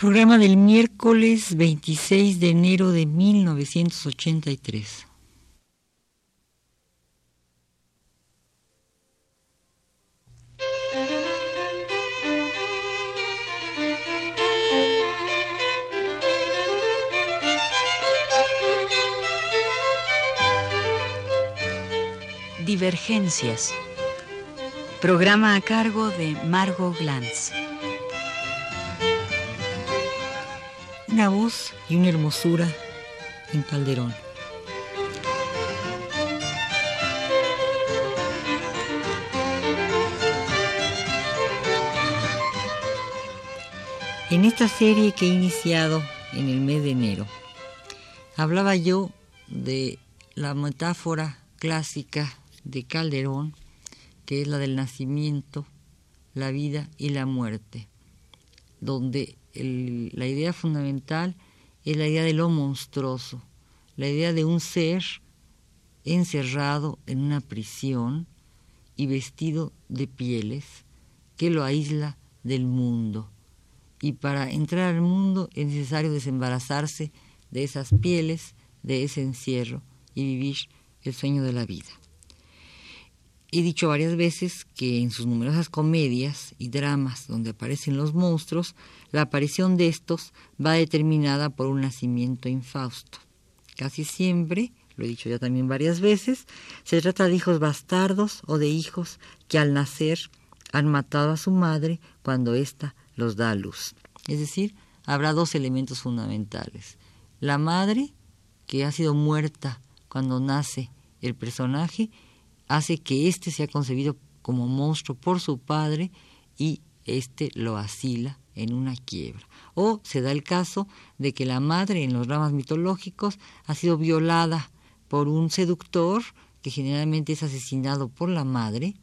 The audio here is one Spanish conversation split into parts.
Programa del miércoles 26 de enero de 1983. Divergencias. Programa a cargo de Margot Glantz. Una voz y una hermosura en Calderón. En esta serie que he iniciado en el mes de enero, hablaba yo de la metáfora clásica de Calderón, que es la del nacimiento, la vida y la muerte, donde la idea fundamental es la idea de lo monstruoso, la idea de un ser encerrado en una prisión y vestido de pieles que lo aísla del mundo. Y para entrar al mundo es necesario desembarazarse de esas pieles, de ese encierro y vivir el sueño de la vida. He dicho varias veces que en sus numerosas comedias y dramas donde aparecen los monstruos, la aparición de estos va determinada por un nacimiento infausto. Casi siempre, lo he dicho ya también varias veces, se trata de hijos bastardos o de hijos que al nacer han matado a su madre cuando ésta los da a luz. Es decir, habrá dos elementos fundamentales. La madre, que ha sido muerta cuando nace el personaje, hace que éste sea concebido como monstruo por su padre y éste lo asila en una quiebra. O se da el caso de que la madre en los dramas mitológicos ha sido violada por un seductor que generalmente es asesinado por la madre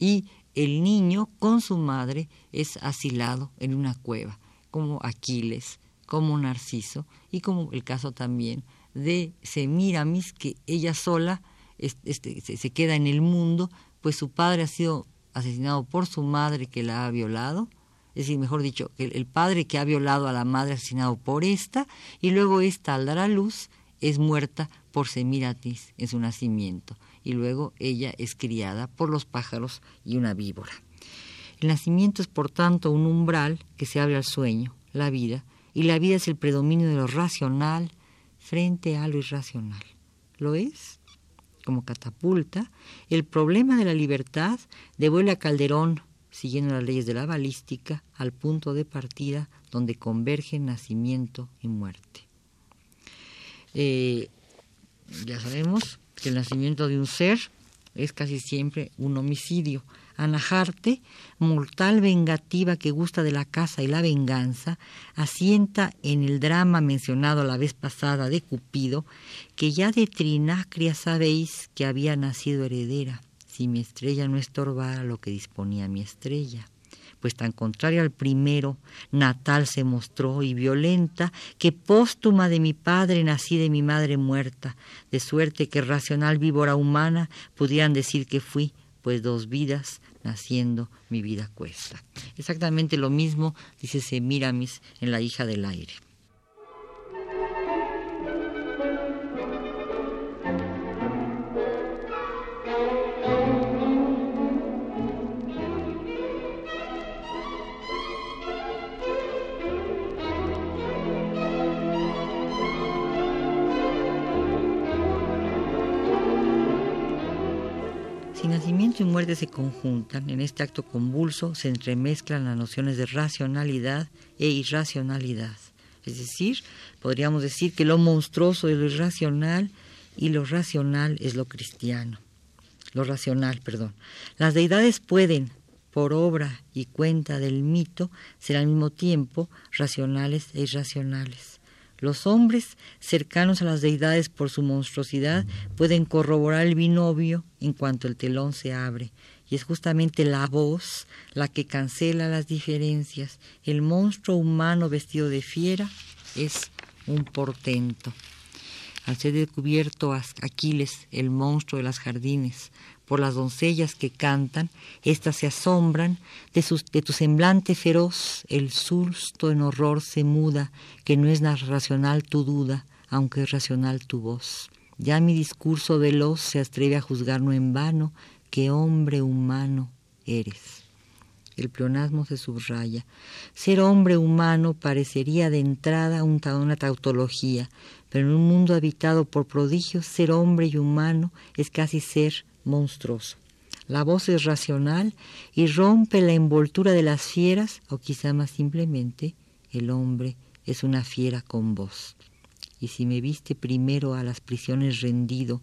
y el niño con su madre es asilado en una cueva, como Aquiles, como Narciso y como el caso también de Semiramis, que ella sola este, se, queda en el mundo, pues su padre ha sido asesinado por su madre que la ha violado, es decir, mejor dicho, el, el padre que ha violado a la madre asesinado por esta, y luego esta al dar a luz es muerta por Semiratis en su nacimiento, y luego ella es criada por los pájaros y una víbora. El nacimiento es por tanto un umbral que se abre al sueño, la vida, y la vida es el predominio de lo racional frente a lo irracional. ¿Lo es? Como catapulta, el problema de la libertad devuelve a Calderón, siguiendo las leyes de la balística, al punto de partida donde convergen nacimiento y muerte. Eh, ya sabemos que el nacimiento de un ser es casi siempre un homicidio, Anajarte, mortal vengativa que gusta de la caza y la venganza, asienta en el drama mencionado la vez pasada de Cupido, que ya de Trinacria sabéis que había nacido heredera, si mi estrella no estorbara lo que disponía mi estrella. Pues tan contraria al primero, natal se mostró y violenta, que póstuma de mi padre nací de mi madre muerta, de suerte que racional víbora humana pudieran decir que fui, pues dos vidas naciendo mi vida cuesta. Exactamente lo mismo dice Semiramis en La hija del aire. Y muerte se conjuntan, en este acto convulso se entremezclan las nociones de racionalidad e irracionalidad. Es decir, podríamos decir que lo monstruoso es lo irracional y lo racional es lo cristiano. Lo racional, perdón. Las deidades pueden, por obra y cuenta del mito, ser al mismo tiempo racionales e irracionales. Los hombres, cercanos a las deidades por su monstruosidad, pueden corroborar el binomio en cuanto el telón se abre. Y es justamente la voz la que cancela las diferencias. El monstruo humano vestido de fiera es un portento. Al ser descubierto Aquiles, el monstruo de las jardines, por las doncellas que cantan, éstas se asombran, de, de tu semblante feroz el susto en horror se muda, que no es racional tu duda, aunque es racional tu voz. Ya mi discurso veloz se atreve a juzgar no en vano, que hombre humano eres. El pleonasmo se subraya. Ser hombre humano parecería de entrada una tautología, pero en un mundo habitado por prodigios, ser hombre y humano es casi ser monstruoso. La voz es racional y rompe la envoltura de las fieras, o quizá más simplemente, el hombre es una fiera con voz. Y si me viste primero a las prisiones rendido,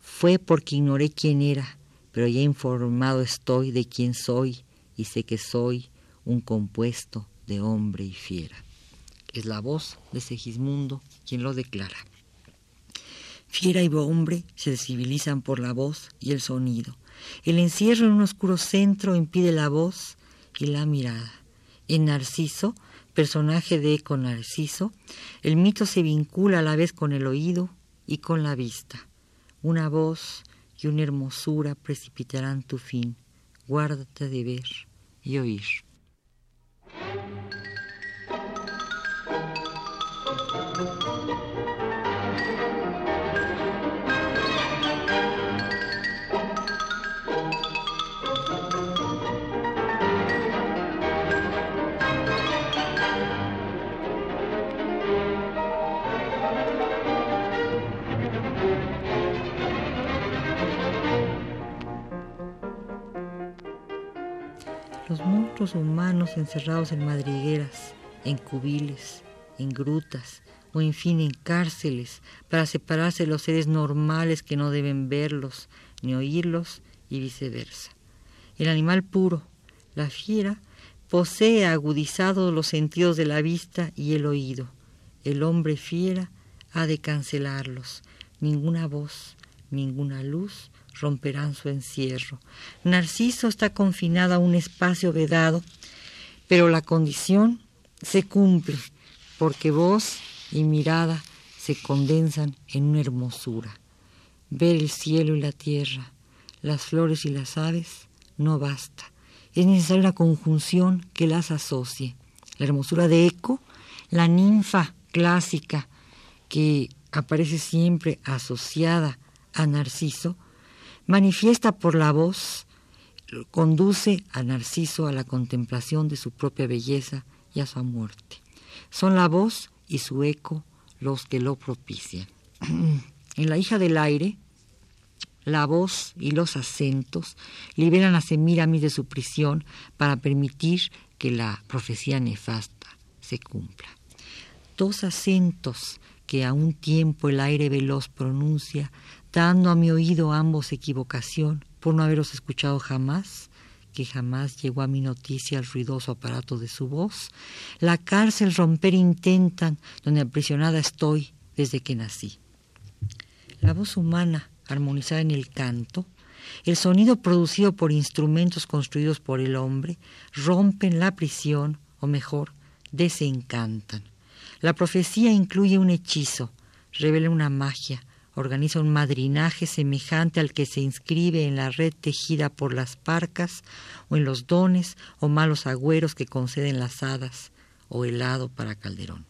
fue porque ignoré quién era, pero ya informado estoy de quién soy y sé que soy un compuesto de hombre y fiera. Es la voz de Segismundo quien lo declara. Fiera y hombre se civilizan por la voz y el sonido. El encierro en un oscuro centro impide la voz y la mirada. En Narciso, personaje de Eco Narciso, el mito se vincula a la vez con el oído y con la vista. Una voz y una hermosura precipitarán tu fin. Guárdate de ver y oír. Humanos encerrados en madrigueras, en cubiles, en grutas o en fin en cárceles para separarse de los seres normales que no deben verlos ni oírlos y viceversa. El animal puro, la fiera, posee agudizados los sentidos de la vista y el oído. El hombre fiera ha de cancelarlos. Ninguna voz, ninguna luz, romperán su encierro. Narciso está confinado a un espacio vedado, pero la condición se cumple, porque voz y mirada se condensan en una hermosura. Ver el cielo y la tierra, las flores y las aves, no basta. Es necesaria una conjunción que las asocie. La hermosura de Eco, la ninfa clásica que aparece siempre asociada a Narciso, manifiesta por la voz, conduce a Narciso a la contemplación de su propia belleza y a su muerte. Son la voz y su eco los que lo propician. en la hija del aire, la voz y los acentos liberan a Semiramis de su prisión para permitir que la profecía nefasta se cumpla. Dos acentos que a un tiempo el aire veloz pronuncia dando a mi oído ambos equivocación por no haberos escuchado jamás, que jamás llegó a mi noticia el ruidoso aparato de su voz, la cárcel romper intentan donde aprisionada estoy desde que nací. La voz humana armonizada en el canto, el sonido producido por instrumentos construidos por el hombre, rompen la prisión, o mejor, desencantan. La profecía incluye un hechizo, revela una magia, organiza un madrinaje semejante al que se inscribe en la red tejida por las parcas o en los dones o malos agüeros que conceden las hadas o helado para Calderón.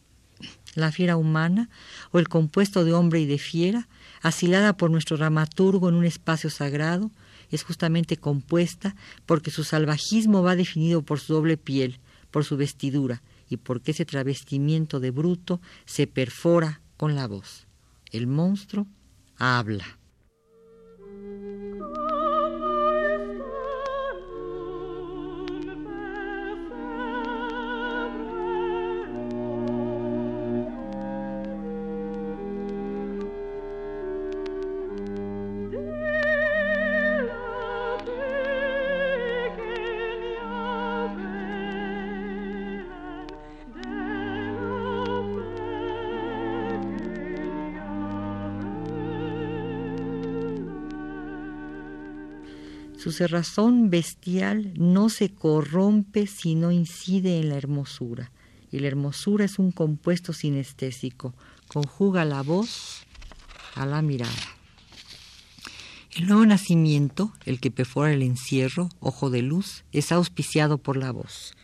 La fiera humana o el compuesto de hombre y de fiera, asilada por nuestro dramaturgo en un espacio sagrado, es justamente compuesta porque su salvajismo va definido por su doble piel, por su vestidura y porque ese travestimiento de bruto se perfora con la voz. El monstruo habla. Su cerrazón bestial no se corrompe si no incide en la hermosura. Y la hermosura es un compuesto sinestésico, conjuga la voz a la mirada. El nuevo nacimiento, el que perfora el encierro, ojo de luz, es auspiciado por la voz.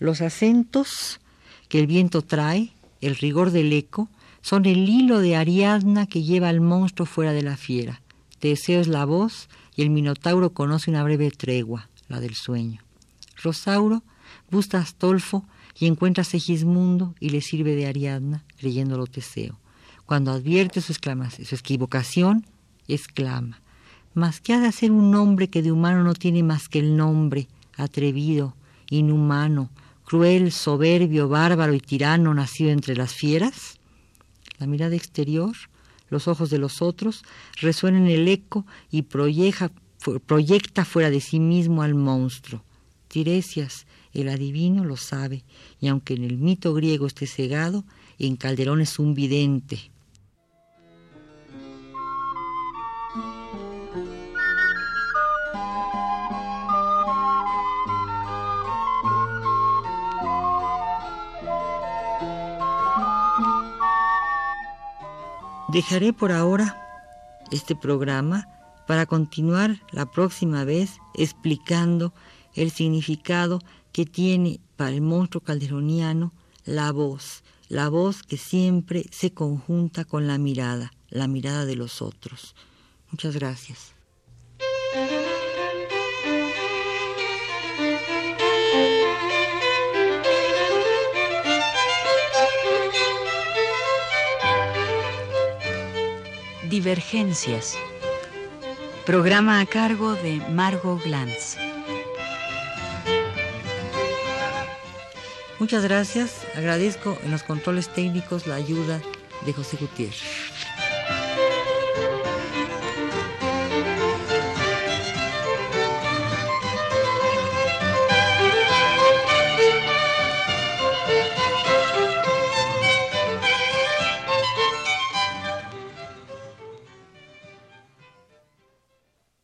Los acentos que el viento trae, el rigor del eco, son el hilo de Ariadna que lleva al monstruo fuera de la fiera. Teseo es la voz y el Minotauro conoce una breve tregua, la del sueño. Rosauro busca a Astolfo y encuentra a Segismundo y le sirve de Ariadna, creyéndolo Teseo. Cuando advierte su, su equivocación, exclama, ¿Mas qué ha de hacer un hombre que de humano no tiene más que el nombre, atrevido, inhumano, cruel, soberbio, bárbaro y tirano nacido entre las fieras? La mirada exterior, los ojos de los otros, resuenan el eco y proyecta, proyecta fuera de sí mismo al monstruo. Tiresias, el adivino, lo sabe, y aunque en el mito griego esté cegado, en Calderón es un vidente. Dejaré por ahora este programa para continuar la próxima vez explicando el significado que tiene para el monstruo calderoniano la voz, la voz que siempre se conjunta con la mirada, la mirada de los otros. Muchas gracias. Divergencias. Programa a cargo de Margot Glantz. Muchas gracias. Agradezco en los controles técnicos la ayuda de José Gutiérrez.